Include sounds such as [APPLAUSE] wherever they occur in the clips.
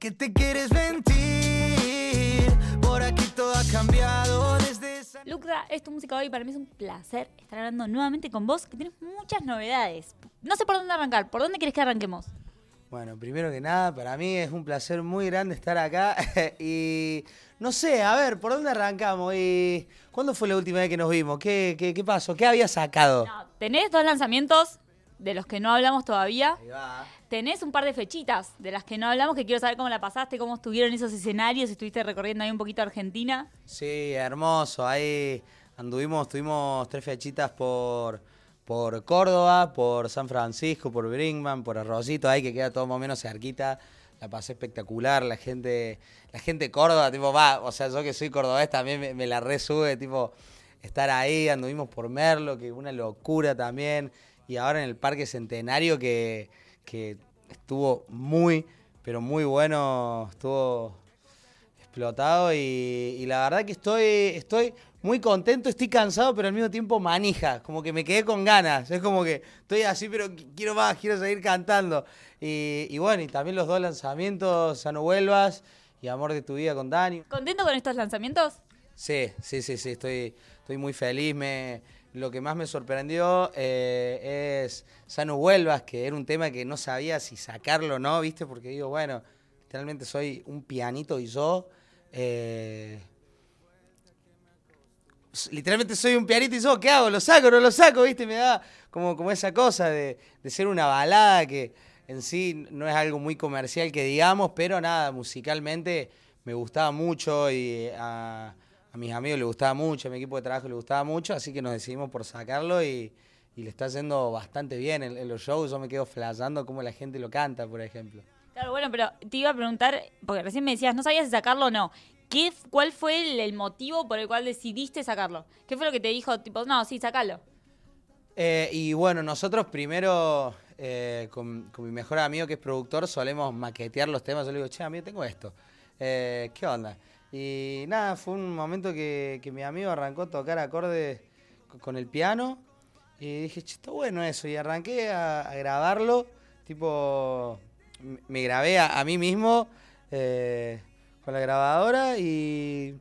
que te quieres mentir. Por aquí todo ha cambiado desde esa... Lucra, es tu música hoy. Para mí es un placer estar hablando nuevamente con vos, que tienes muchas novedades. No sé por dónde arrancar. ¿Por dónde querés que arranquemos? Bueno, primero que nada, para mí es un placer muy grande estar acá. [LAUGHS] y no sé, a ver, ¿por dónde arrancamos? ¿Y ¿Cuándo fue la última vez que nos vimos? ¿Qué, qué, qué pasó? ¿Qué había sacado? No, tenés dos lanzamientos de los que no hablamos todavía. Ahí va. Tenés un par de fechitas de las que no hablamos, que quiero saber cómo la pasaste, cómo estuvieron esos escenarios, si estuviste recorriendo ahí un poquito Argentina. Sí, hermoso. Ahí anduvimos, tuvimos tres fechitas por, por Córdoba, por San Francisco, por Brinkman, por Arrocito, ahí que queda todo más o menos cerquita. La pasé espectacular, la gente, la gente de Córdoba, tipo, va, o sea, yo que soy cordobés también me, me la resube, tipo, estar ahí, anduvimos por Merlo, que una locura también, y ahora en el Parque Centenario que, que estuvo muy, pero muy bueno, estuvo explotado y, y la verdad que estoy, estoy muy contento, estoy cansado, pero al mismo tiempo manija, como que me quedé con ganas, es como que estoy así, pero qu- quiero más, quiero seguir cantando. Y, y bueno, y también los dos lanzamientos, Sano Vuelvas y Amor de tu vida con Dani. ¿Contento con estos lanzamientos? Sí, sí, sí, sí, estoy, estoy muy feliz. Me, lo que más me sorprendió eh, es Sano Vuelvas, que era un tema que no sabía si sacarlo o no, ¿viste? Porque digo, bueno, literalmente soy un pianito y yo. eh, literalmente soy un pianito y yo, ¿qué hago? ¿Lo saco no lo saco? ¿Viste? Me da como, como esa cosa de, ser una balada que en sí no es algo muy comercial que digamos, pero nada, musicalmente me gustaba mucho y a, a mis amigos les gustaba mucho, a mi equipo de trabajo le gustaba mucho, así que nos decidimos por sacarlo y, y le está yendo bastante bien en, en los shows. Yo me quedo flasheando cómo la gente lo canta, por ejemplo. Claro, bueno, pero te iba a preguntar, porque recién me decías, no sabías si sacarlo o no. ¿Qué, ¿Cuál fue el, el motivo por el cual decidiste sacarlo? ¿Qué fue lo que te dijo? Tipo, no, sí, sacalo. Eh, y bueno, nosotros primero, eh, con, con mi mejor amigo que es productor, solemos maquetear los temas. Yo le digo, che, amigo, tengo esto. Eh, ¿Qué onda? Y nada, fue un momento que, mi amigo arrancó a tocar acordes co- con el piano. Y dije, che, está bueno eso. Y arranqué a, grabarlo. Tipo, me grabé a, a mí mismo eh, con la grabadora y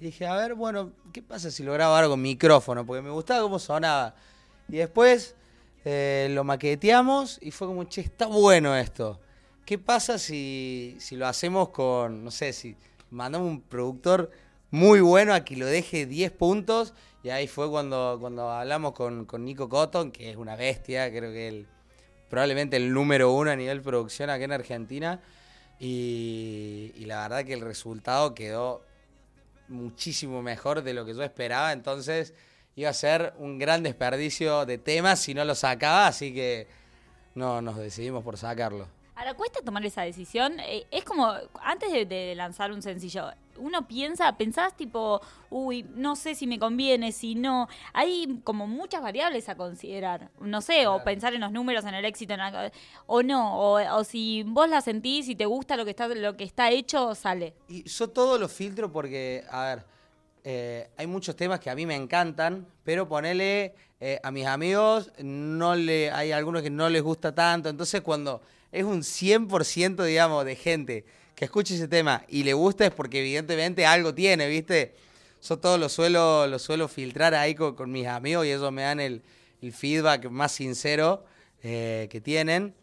y dije, a ver, bueno, ¿qué pasa si lo grabo ahora con micrófono? Porque me gustaba cómo sonaba. Y después eh, lo maqueteamos y fue como, che, está bueno esto. ¿Qué pasa si, si lo hacemos con, no sé, si mandamos un productor muy bueno a que lo deje 10 puntos? Y ahí fue cuando, cuando hablamos con, con Nico Cotton, que es una bestia, creo que él, probablemente el número uno a nivel producción acá en Argentina. Y, y la verdad que el resultado quedó muchísimo mejor de lo que yo esperaba, entonces iba a ser un gran desperdicio de temas si no lo sacaba, así que no nos decidimos por sacarlo. Ahora, ¿cuesta tomar esa decisión? Eh, es como, antes de, de lanzar un sencillo, uno piensa, pensás tipo, uy, no sé si me conviene, si no. Hay como muchas variables a considerar. No sé, o pensar en los números, en el éxito, en la- o no. O, o si vos la sentís y te gusta lo que está, lo que está hecho, sale. Y yo todo lo filtro porque, a ver, eh, hay muchos temas que a mí me encantan, pero ponele eh, a mis amigos, no le, hay algunos que no les gusta tanto. Entonces, cuando es un 100%, digamos, de gente que escucha ese tema y le gusta, es porque evidentemente algo tiene, ¿viste? Yo todo lo suelo, lo suelo filtrar ahí con, con mis amigos y ellos me dan el, el feedback más sincero eh, que tienen.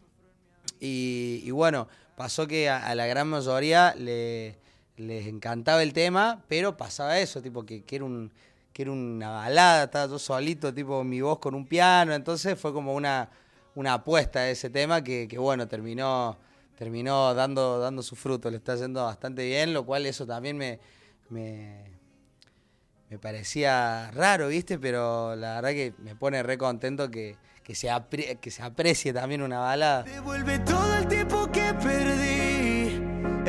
Y, bueno, pasó que a, a la gran mayoría le, les encantaba el tema, pero pasaba eso, tipo que, que era un que era una balada, estaba yo solito, tipo mi voz con un piano, entonces fue como una, una apuesta a ese tema que, que bueno, terminó, terminó dando, dando su fruto, le está yendo bastante bien, lo cual eso también me, me, me parecía raro, ¿viste? Pero la verdad que me pone re contento que, que, se, apre- que se aprecie también una balada. Devuelve todo el tiempo que perdí.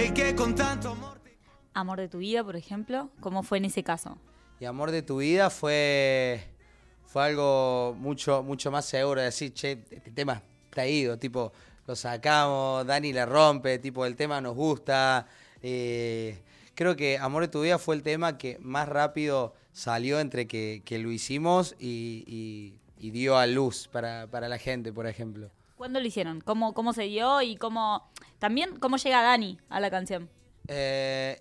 El que con tanto amor. te- Amor de tu vida, por ejemplo, ¿cómo fue en ese caso? Y Amor de tu vida fue, fue algo mucho, mucho más seguro de decir, che, este tema está ido, tipo, lo sacamos, Dani la rompe, tipo, el tema nos gusta. eh, creo que Amor de tu vida fue el tema que más rápido salió entre que, que lo hicimos y, y- y dio a luz para, para la gente, por ejemplo. ¿Cuándo lo hicieron? ¿Cómo, cómo se dio y cómo... También, ¿cómo llega Dani a la canción? Eh,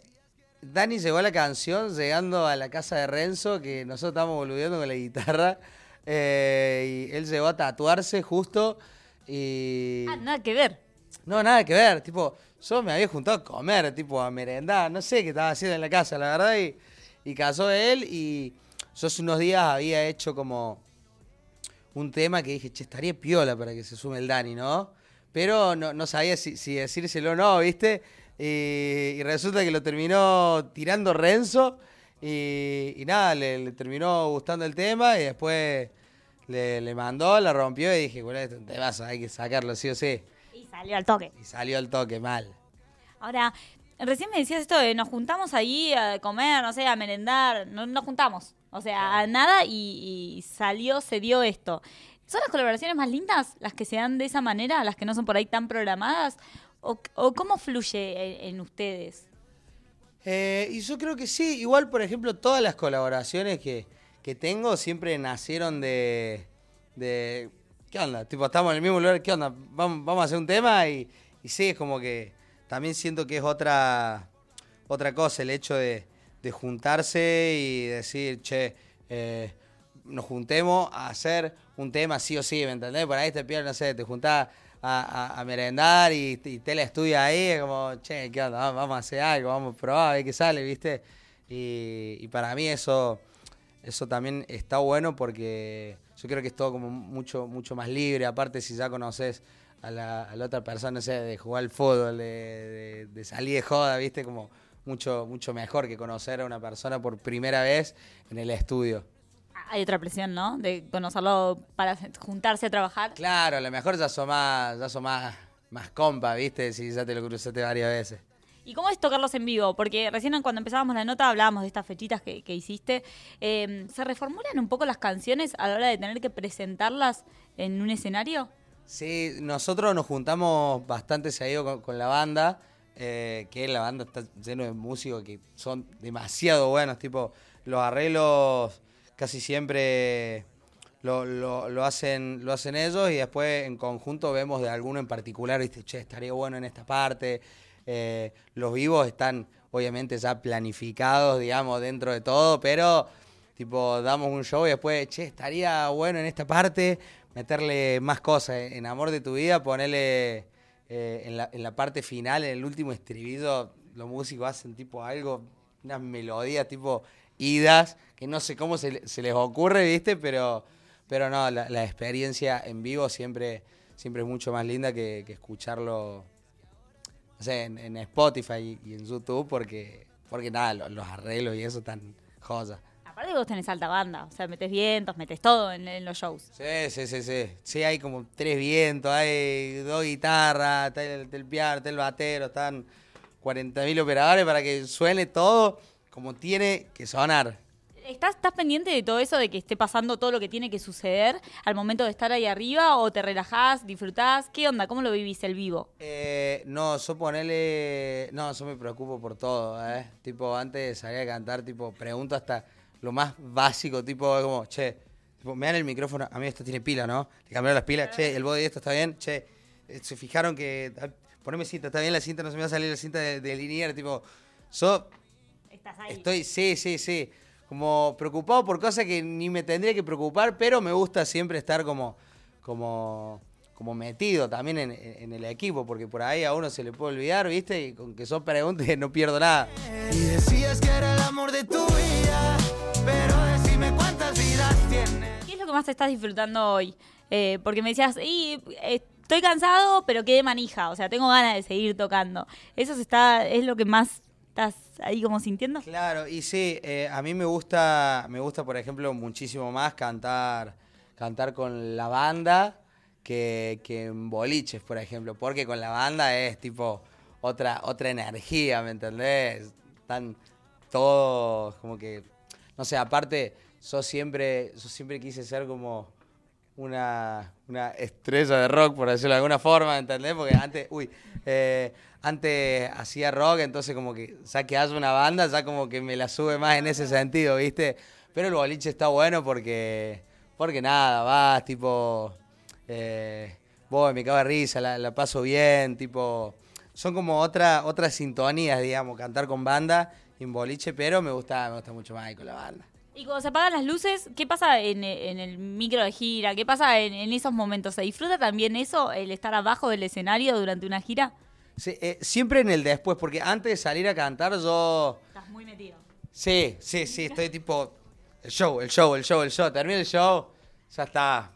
Dani llegó a la canción llegando a la casa de Renzo, que nosotros estábamos boludeando con la guitarra. eh, y él llegó a tatuarse justo y... Ah, nada que ver. No, nada que ver, tipo, yo me había juntado a comer, tipo, a merendar, no sé qué estaba haciendo en la casa, la verdad, y, y casó él y yo hace unos días había hecho como un tema que dije, che, estaría piola para que se sume el Dani, ¿no? Pero no, no sabía si, si decírselo o no, ¿viste? Y, resulta que lo terminó tirando Renzo y, y nada, le, le terminó gustando el tema y después le, le mandó, la rompió y dije, bueno, esto te vas, hay que sacarlo sí o sí. Y salió al toque. Y salió al toque mal. Ahora, recién me decías esto de nos juntamos ahí a comer, no sé, a merendar. No nos juntamos. O sea, a nada y, y salió, se dio esto. ¿Son las colaboraciones más lindas las que se dan de esa manera, las que no son por ahí tan programadas? ¿O, cómo fluye en, ustedes? Eh, y yo creo que sí, igual por ejemplo todas las colaboraciones que, que tengo siempre nacieron de, de... ¿Qué onda? Tipo, estamos en el mismo lugar, ¿qué onda? Vamos, vamos a hacer un tema y, y sí, es como que también siento que es otra, otra cosa el hecho de, de juntarse y decir, che, eh, nos juntemos a hacer un tema sí o sí, ¿me entendés? Por ahí te pierdes, no sé, te juntás a, merendar y, y Tela estudia ahí, como, che, ¿qué onda? Vamos, a hacer algo, vamos a probar, a ver qué sale, ¿viste? Y, para mí eso, eso también está bueno porque yo creo que es todo como mucho, mucho más libre, aparte si ya conoces a la, otra persona, sé, de jugar al fútbol, de, de- de salir de joda, ¿viste? Como mucho, mucho mejor que conocer a una persona por primera vez en el estudio. Hay otra presión, ¿no? De conocerlo para juntarse a trabajar. Claro, a lo mejor ya son más, ya son más, más compa, ¿viste? Si ya te lo cruzaste varias veces. ¿Y cómo es tocarlos en vivo? Porque recién cuando empezábamos la nota hablábamos de estas fechitas que, que hiciste. Eh, ¿Se reformulan un poco las canciones a la hora de tener que presentarlas en un escenario? Sí, nosotros nos juntamos bastante seguido con, con la banda, eh, que la banda está lleno de músicos que son demasiado buenos, tipo, los arreglos casi siempre lo, lo- hacen, lo hacen ellos y después en conjunto vemos de alguno en particular, viste, che, estaría bueno en esta parte. Eh, los vivos están obviamente ya planificados, digamos, dentro de todo, pero tipo, damos un show y después, che, estaría bueno en esta parte meterle más cosas. En Amor de tu vida, ponerle eh, en, la, en la parte final, en el último estribillo, los músicos hacen tipo algo, unas melodías tipo idas, que no sé cómo se, le- se les ocurre, ¿viste? Pero, pero no, la, la experiencia en vivo siempre, siempre es mucho más linda que, que escucharlo no sé, en, en Spotify y, en YouTube, porque, porque nada, lo- los, arreglos y eso están joya. Aparte vos tenés alta banda, o sea, metes vientos, metes todo en, en los shows. Sí, sí, sí, sí. Sí, hay como tres vientos, hay dos guitarras, está el, el piano, está el batero, están 40.000 operadores para que suene todo como tiene que sonar. ¿Estás, ¿Estás pendiente de todo eso, de que esté pasando todo lo que tiene que suceder al momento de estar ahí arriba? ¿O te relajás, disfrutás? ¿Qué onda? ¿Cómo lo vivís el vivo? Eh, no, yo ponele. No, yo me preocupo por todo, ¿eh? Tipo, antes de salir a cantar, tipo, pregunto hasta lo más básico, tipo, como, che, tipo, me dan el micrófono, a mí esto tiene pila, ¿no? Le cambiaron las pilas, che, el body de esto está bien, che, eh, se fijaron que. Poneme cinta, está bien la cinta, no se me va a salir la cinta de, de linier, tipo, yo Estás ahí. Estoy, sí, sí, sí. Como preocupado por cosas que ni me tendría que preocupar, pero me gusta siempre estar como, como, como metido también en, en el equipo, porque por ahí a uno se le puede olvidar, ¿viste? Y con que son preguntas [LAUGHS] no pierdo nada. Y decías que era el amor de tu vida, pero decime cuántas vidas tienes. ¿Qué es lo que más te estás disfrutando hoy? Eh, porque me decías, y, eh, estoy cansado, pero quedé manija. O sea, tengo ganas de seguir tocando. ¿Eso está, es lo que más estás ahí como sintiendo? Claro, y sí, eh, a mí me gusta, me gusta, por ejemplo, muchísimo más cantar, cantar con la banda que, que en boliches, por ejemplo, porque con la banda es tipo otra, otra energía, ¿me entendés? Están todos como que, no sé, aparte, yo siempre, yo siempre quise ser como una, una estrella de rock, por decirlo de alguna forma, ¿entendés? Porque antes, uy, eh, antes hacía rock, entonces como que ya que haya una banda, ya como que me la sube más en ese sentido, ¿viste? Pero el boliche está bueno porque, porque nada, vas tipo, eh, voy, me cago de risa, la, la paso bien, tipo, son como otra, otras sintonías, digamos, cantar con banda en boliche, pero me gusta, me gusta mucho más con la banda. Y cuando se apagan las luces, ¿qué pasa en, en el micro de gira? ¿Qué pasa en, en esos momentos? ¿Se disfruta también eso, el estar abajo del escenario durante una gira? Sí, eh, siempre en el después, porque antes de salir a cantar yo... Estás muy metido. Sí, sí, sí, estoy tipo... El show, el show, el show, el show. Termina el show, ya está.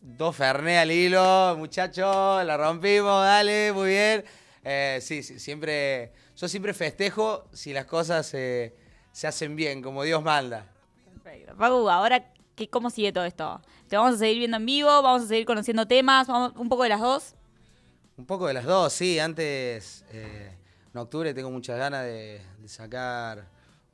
Dos Ferné al hilo, muchachos, la rompimos, dale, muy bien. Eh, sí, sí, siempre... Yo siempre festejo si las cosas eh, se hacen bien, como Dios manda. Perfecto. Pagu, ahora, ¿qué, ¿cómo sigue todo esto? ¿Te vamos a seguir viendo en vivo? ¿Vamos a seguir conociendo temas? ¿Vamos, ¿Un poco de las dos? Un poco de las dos, sí. Antes, eh, en octubre, tengo muchas ganas de, de sacar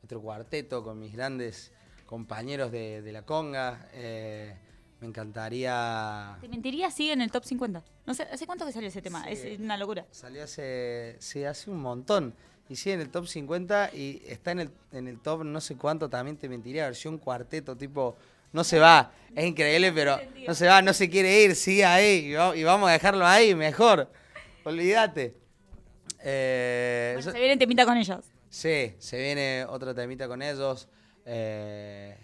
otro cuarteto con mis grandes compañeros de, de la conga. Eh, me encantaría... Te mentiría, sigue en el top 50. No sé, ¿hace cuánto que salió ese tema? Sí. Es una locura. Salió hace, sí, hace un montón. Y sí, en el top 50 y está en el, en el top no sé cuánto, también te mentiría, versión cuarteto, tipo, no se va. Es increíble, pero no se va, no se quiere ir, sigue ahí. Y, va- y vamos a dejarlo ahí, mejor. Olvídate. Eh, Bueno, se viene temita con ellos. Sí, se viene otro temita con ellos. eh,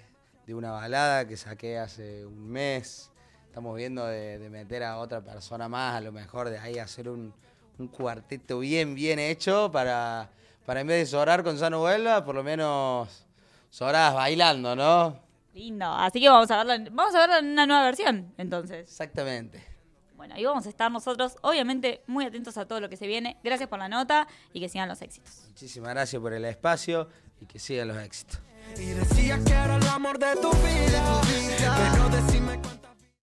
de una balada que saqué hace un mes. Estamos viendo de, de meter a otra persona más, a lo mejor de ahí hacer un, un cuarteto bien, bien hecho para, para en vez de sobrar con Sano Vuelva, por lo menos sobrás bailando, ¿no? Lindo. Así que vamos a verla, vamos a verla en una nueva versión, entonces. Exactamente. Bueno, ahí vamos a estar nosotros, obviamente, muy atentos a todo lo que se viene. Gracias por la nota y que sigan los éxitos. Muchísimas gracias por el espacio y que sigan los éxitos. Y decías que era el amor de tu vida. Pero decime cuánto